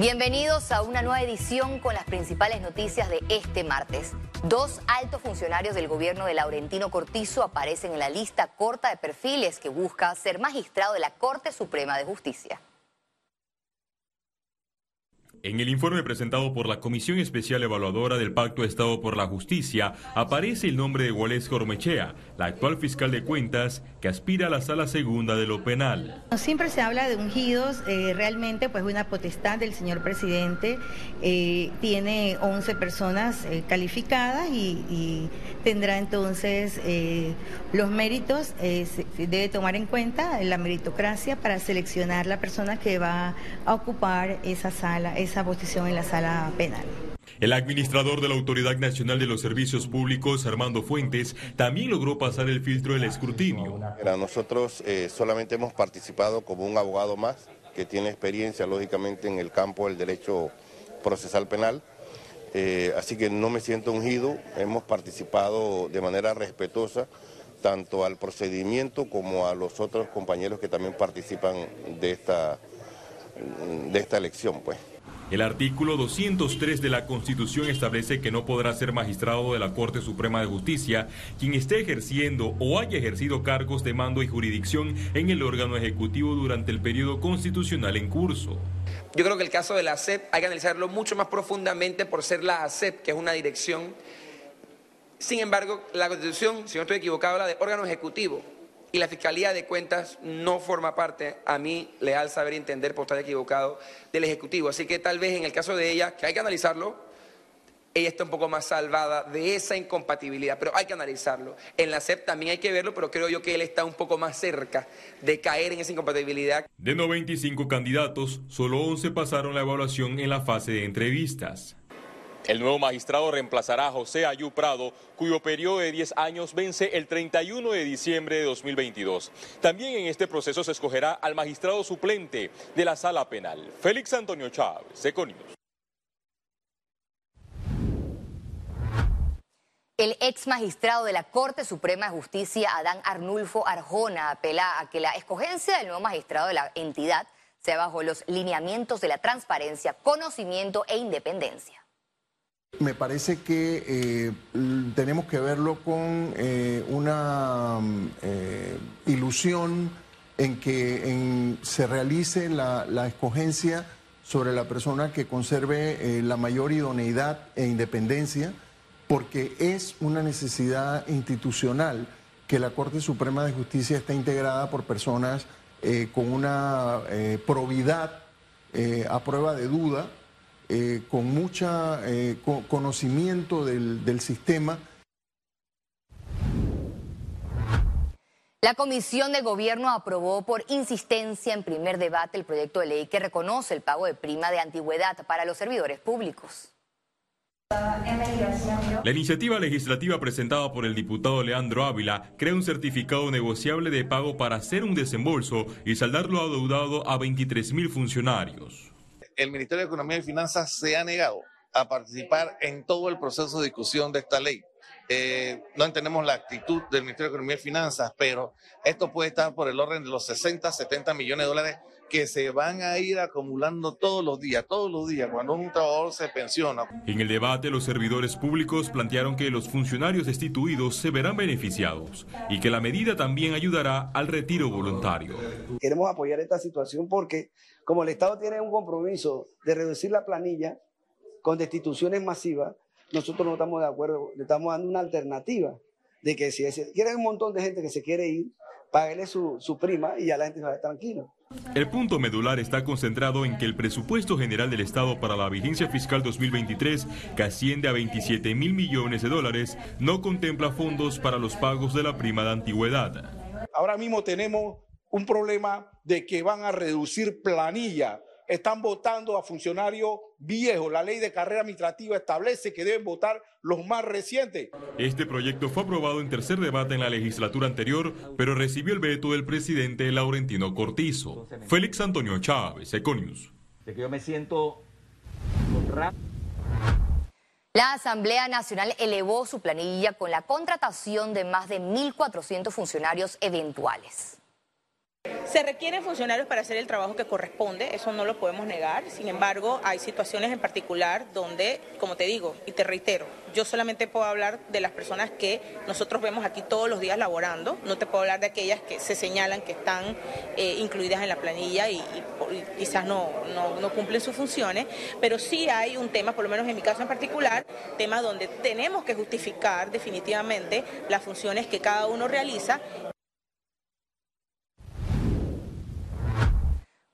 Bienvenidos a una nueva edición con las principales noticias de este martes. Dos altos funcionarios del gobierno de Laurentino Cortizo aparecen en la lista corta de perfiles que busca ser magistrado de la Corte Suprema de Justicia. En el informe presentado por la Comisión Especial Evaluadora del Pacto de Estado por la Justicia aparece el nombre de Wales Cormechea, la actual fiscal de cuentas que aspira a la sala segunda de lo penal. Siempre se habla de ungidos, eh, realmente pues una potestad del señor presidente, eh, tiene 11 personas eh, calificadas y, tendrá entonces los méritos, debe tomar en cuenta la meritocracia para seleccionar la persona que va a ocupar esa sala esa posición en la sala penal. El administrador de la Autoridad Nacional de los Servicios Públicos, Armando Fuentes, también logró pasar el filtro del escrutinio. Nosotros eh, solamente hemos participado como un abogado más que tiene experiencia, lógicamente, en el campo del derecho procesal penal. Eh, así que no me siento ungido, hemos participado de manera respetuosa tanto al procedimiento como a los otros compañeros que también participan de esta, de esta elección. Pues. El artículo 203 de la Constitución establece que no podrá ser magistrado de la Corte Suprema de Justicia quien esté ejerciendo o haya ejercido cargos de mando y jurisdicción en el órgano ejecutivo durante el periodo constitucional en curso. Yo creo que el caso de la ASEP hay que analizarlo mucho más profundamente por ser la ASEP, que es una dirección. Sin embargo, la Constitución, si no estoy equivocado, habla de órgano ejecutivo y la Fiscalía de Cuentas no forma parte, a mí leal saber y entender por estar equivocado, del Ejecutivo. Así que tal vez en el caso de ella, que hay que analizarlo, ella está un poco más salvada de esa incompatibilidad, pero hay que analizarlo. En la CEP también hay que verlo, pero creo yo que él está un poco más cerca de caer en esa incompatibilidad. De 95 candidatos, solo 11 pasaron la evaluación en la fase de entrevistas. El nuevo magistrado reemplazará a José Ayú Prado, cuyo periodo de 10 años vence el 31 de diciembre de 2022. También en este proceso se escogerá al magistrado suplente de la sala penal, Félix Antonio Chávez, Econius. El ex magistrado de la Corte Suprema de Justicia, Adán Arnulfo Arjona, apela a que la escogencia del nuevo magistrado de la entidad sea bajo los lineamientos de la transparencia, conocimiento e independencia. Me parece que eh, tenemos que verlo con eh, una eh, ilusión en que se realice la, escogencia sobre la persona que conserve la mayor idoneidad e independencia, porque es una necesidad institucional que la Corte Suprema de Justicia esté integrada por personas con una probidad a prueba de duda eh, con mucho eh, conocimiento del, del sistema. La Comisión de Gobierno aprobó por insistencia en primer debate el proyecto de ley que reconoce el pago de prima de antigüedad para los servidores públicos. La iniciativa legislativa presentada por el diputado Leandro Ávila crea un certificado negociable de pago para hacer un desembolso y saldar lo adeudado a 23 mil funcionarios el Ministerio de Economía y Finanzas se ha negado a participar en todo el proceso de discusión de esta ley. Eh, no entendemos la actitud del Ministerio de Economía y Finanzas, pero esto puede estar por el orden de los 60, 70 millones de dólares que se van a ir acumulando todos los días, todos los días, cuando un trabajador se pensiona. En el debate, los servidores públicos plantearon que los funcionarios destituidos se verán beneficiados y que la medida también ayudará al retiro voluntario. Queremos apoyar esta situación porque como el Estado tiene un compromiso de reducir la planilla con destituciones masivas, nosotros no estamos de acuerdo, le estamos dando una alternativa de que si quiere un montón de gente que se quiere ir, páguele su, su prima y ya la gente va a estar tranquilo. El punto medular está concentrado en que el presupuesto general del Estado para la vigencia fiscal 2023, que asciende a 27 mil millones de dólares, no contempla fondos para los pagos de la prima de antigüedad. Ahora mismo tenemos un problema de que van a reducir planilla están votando a funcionarios viejos. La ley de carrera administrativa establece que deben votar los más recientes. Este proyecto fue aprobado en tercer debate en la legislatura anterior, pero recibió el veto del presidente Laurentino Cortizo. Félix Antonio Chávez, Econius. Yo me siento la Asamblea Nacional elevó su planilla con la contratación de más de 1.400 funcionarios eventuales. Se requieren funcionarios para hacer el trabajo que corresponde, eso no lo podemos negar. Sin embargo, hay situaciones en particular donde, como te digo y te reitero, yo solamente puedo hablar de las personas que nosotros vemos aquí todos los días laborando, no te puedo hablar de aquellas que se señalan que están eh, incluidas en la planilla y, quizás no, no, no cumplen sus funciones, pero sí hay un tema, por lo menos en mi caso en particular, tema donde tenemos que justificar definitivamente las funciones que cada uno realiza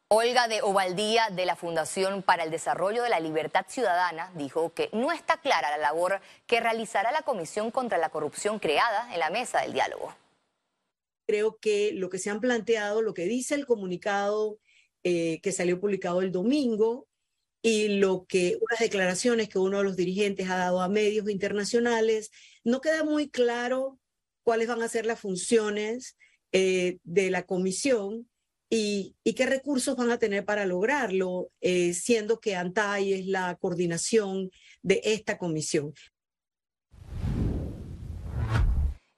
Olga de Ovaldía de la Fundación para el Desarrollo de la Libertad Ciudadana dijo que no está clara la labor que realizará la Comisión contra la Corrupción creada en la mesa del diálogo. Creo que lo que se han planteado, lo que dice el comunicado eh, que salió publicado el domingo y lo que unas declaraciones que uno de los dirigentes ha dado a medios internacionales, no queda muy claro cuáles van a ser las funciones eh, de la comisión y, qué recursos van a tener para lograrlo, eh, siendo que ANTAI es la coordinación de esta comisión.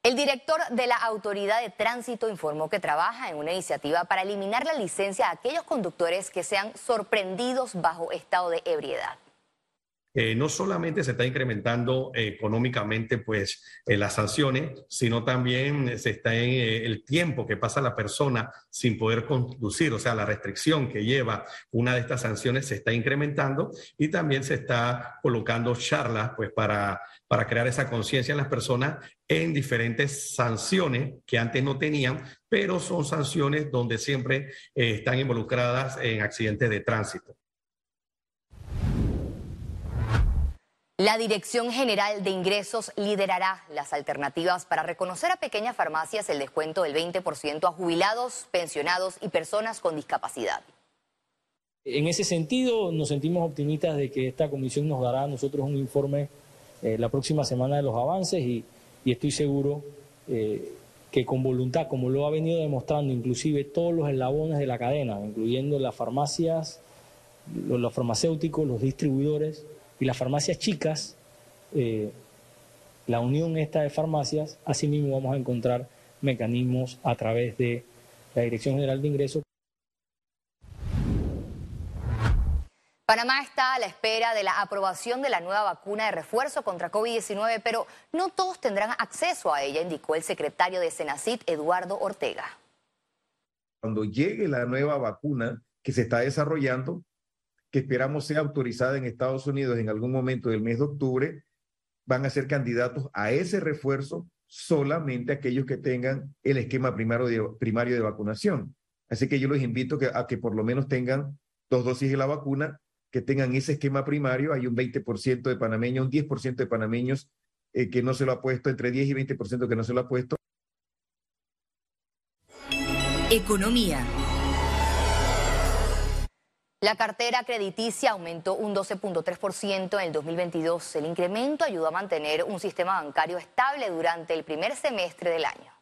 El director de la Autoridad de Tránsito informó que trabaja en una iniciativa para eliminar la licencia a aquellos conductores que sean sorprendidos bajo estado de ebriedad. Eh, no solamente se está incrementando eh, económicamente pues eh, las sanciones, sino también se está en el tiempo que pasa la persona sin poder conducir, o sea, la restricción que lleva una de estas sanciones se está incrementando y también se está colocando charlas pues para, para crear esa conciencia en las personas en diferentes sanciones que antes no tenían, pero son sanciones donde siempre están involucradas en accidentes de tránsito. La Dirección General de Ingresos liderará las alternativas para reconocer a pequeñas farmacias el descuento del 20% a jubilados, pensionados y personas con discapacidad. En ese sentido, nos sentimos optimistas de que esta comisión nos dará a nosotros un informe eh, la próxima semana de los avances y, estoy seguro eh, que con voluntad, como lo ha venido demostrando inclusive todos los eslabones de la cadena, incluyendo las farmacias, los farmacéuticos, los distribuidores, y las farmacias chicas, eh, la unión esta de farmacias, asimismo vamos a encontrar mecanismos a través de la Dirección General de Ingresos. Panamá está a la espera de la aprobación de la nueva vacuna de refuerzo contra COVID-19, pero no todos tendrán acceso a ella, indicó el secretario de Senacit, Eduardo Ortega. Cuando llegue la nueva vacuna que se está desarrollando, que esperamos sea autorizada en Estados Unidos en algún momento del mes de octubre, van a ser candidatos a ese refuerzo solamente aquellos que tengan el esquema primario de, primario de vacunación. Así que yo los invito a que por lo menos tengan dos dosis de la vacuna, que tengan ese esquema primario. Hay un 20% de panameños, un 10% de panameños eh, que no se lo ha puesto, entre 10 y 20% que no se lo ha puesto. Economía. La cartera crediticia aumentó un 12.3% en el 2022. El incremento ayudó a mantener un sistema bancario estable durante el primer semestre del año.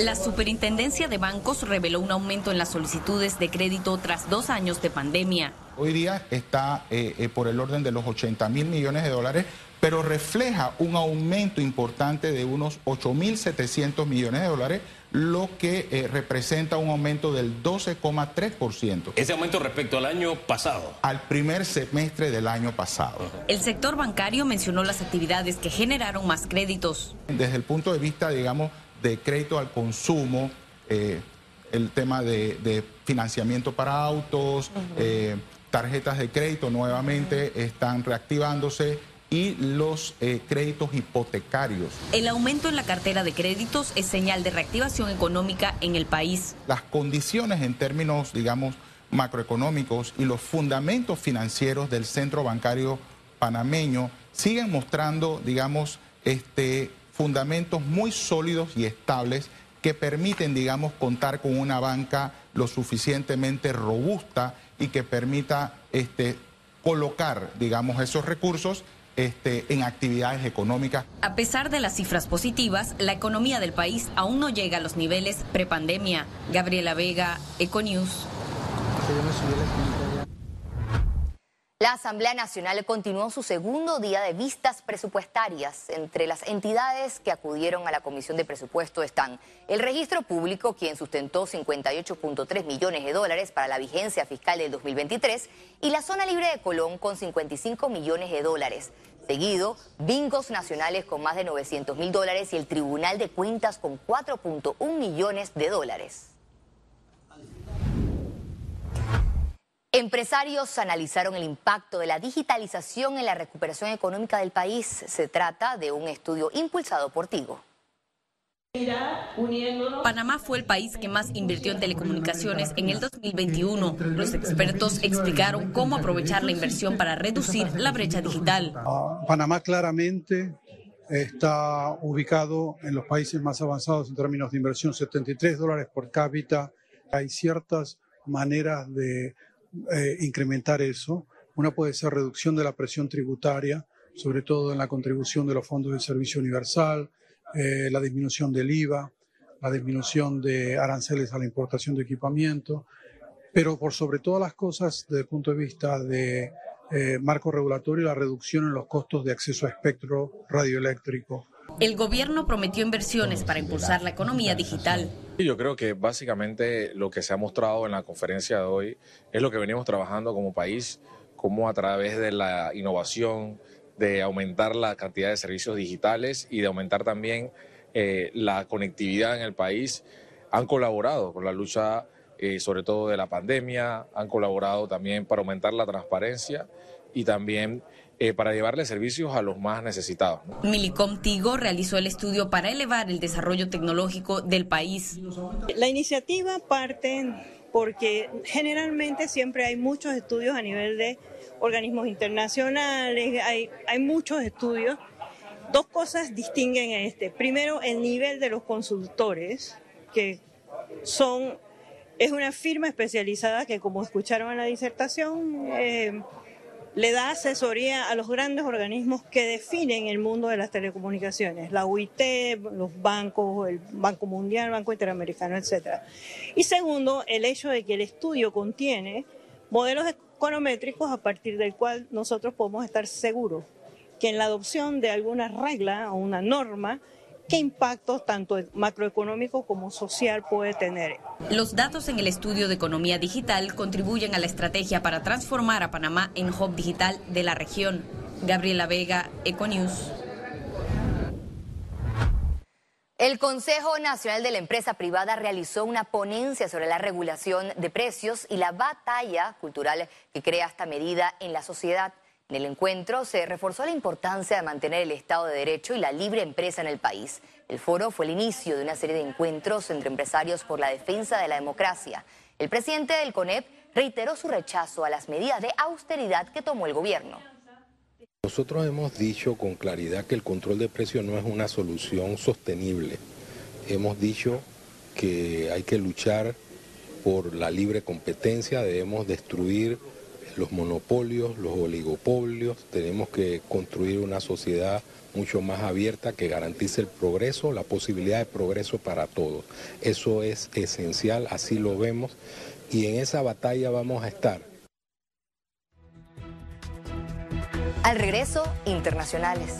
La Superintendencia de Bancos reveló un aumento en las solicitudes de crédito tras dos años de pandemia. Hoy día está eh, eh, por el orden de los 80 mil millones de dólares, pero refleja un aumento importante de unos 8.700 millones de dólares lo que eh, representa un aumento del 12,3%. ¿Ese aumento respecto al año pasado? Al primer semestre del año pasado. El sector bancario mencionó las actividades que generaron más créditos. Desde el punto de vista, digamos, de crédito al consumo, eh, el tema de, financiamiento para autos, eh, tarjetas de crédito nuevamente están reactivándose y los eh, créditos hipotecarios. El aumento en la cartera de créditos es señal de reactivación económica en el país. Las condiciones en términos, digamos, macroeconómicos y los fundamentos financieros del centro bancario panameño siguen mostrando, digamos, este, fundamentos muy sólidos y estables que permiten, digamos, contar con una banca lo suficientemente robusta y que permita este, colocar, digamos, esos recursos este, en actividades económicas. A pesar de las cifras positivas, la economía del país aún no llega a los niveles prepandemia. Gabriela Vega, Econews. La Asamblea Nacional continuó su segundo día de vistas presupuestarias. Entre las entidades que acudieron a la Comisión de Presupuesto están el Registro Público, quien sustentó 58.3 millones de dólares para la vigencia fiscal del 2023, y la Zona Libre de Colón con 55 millones de dólares. Seguido, Bingos Nacionales con más de 900 mil dólares y el Tribunal de Cuentas con 4.1 millones de dólares. Empresarios analizaron el impacto de la digitalización en la recuperación económica del país. Se trata de un estudio impulsado por Tigo. Panamá fue el país que más invirtió en telecomunicaciones en el 2021. Los expertos explicaron cómo aprovechar la inversión para reducir la brecha digital. Panamá claramente está ubicado en los países más avanzados en términos de inversión, 73 dólares por cápita. Hay ciertas maneras de eh, incrementar eso. Una puede ser reducción de la presión tributaria, sobre todo en la contribución de los fondos de servicio universal, eh, la disminución del IVA, la disminución de aranceles a la importación de equipamiento, pero por sobre todas las cosas, desde el punto de vista de eh, marco regulatorio, la reducción en los costos de acceso a espectro radioeléctrico. El gobierno prometió inversiones para impulsar la economía digital. Yo creo que básicamente lo que se ha mostrado en la conferencia de hoy es lo que venimos trabajando como país, como a través de la innovación, de aumentar la cantidad de servicios digitales y de aumentar también eh, la conectividad en el país, han colaborado con la lucha eh, sobre todo de la pandemia, han colaborado también para aumentar la transparencia y también eh, para llevarle servicios a los más necesitados. Milicom Tigo realizó el estudio para elevar el desarrollo tecnológico del país. La iniciativa parte porque generalmente siempre hay muchos estudios a nivel de organismos internacionales, hay, hay muchos estudios. Dos cosas distinguen a este. Primero, el nivel de los consultores, que son, es una firma especializada que, como escucharon en la disertación, eh, le da asesoría a los grandes organismos que definen el mundo de las telecomunicaciones, la UIT, los bancos, el Banco Mundial, el Banco Interamericano, etc. Y segundo, el hecho de que el estudio contiene modelos econométricos a partir del cual nosotros podemos estar seguros que en la adopción de alguna regla o una norma qué impactos tanto macroeconómico como social puede tener. Los datos en el estudio de economía digital contribuyen a la estrategia para transformar a Panamá en hub digital de la región. Gabriela Vega, Econews. El Consejo Nacional de la Empresa Privada realizó una ponencia sobre la regulación de precios y la batalla cultural que crea esta medida en la sociedad. En el encuentro se reforzó la importancia de mantener el Estado de Derecho y la libre empresa en el país. El foro fue el inicio de una serie de encuentros entre empresarios por la defensa de la democracia. El presidente del CONEP reiteró su rechazo a las medidas de austeridad que tomó el gobierno. Nosotros hemos dicho con claridad que el control de precios no es una solución sostenible. Hemos dicho que hay que luchar por la libre competencia, debemos destruir los monopolios, los oligopolios, tenemos que construir una sociedad mucho más abierta que garantice el progreso, la posibilidad de progreso para todos. Eso es esencial, así lo vemos, y en esa batalla vamos a estar. Al regreso, internacionales.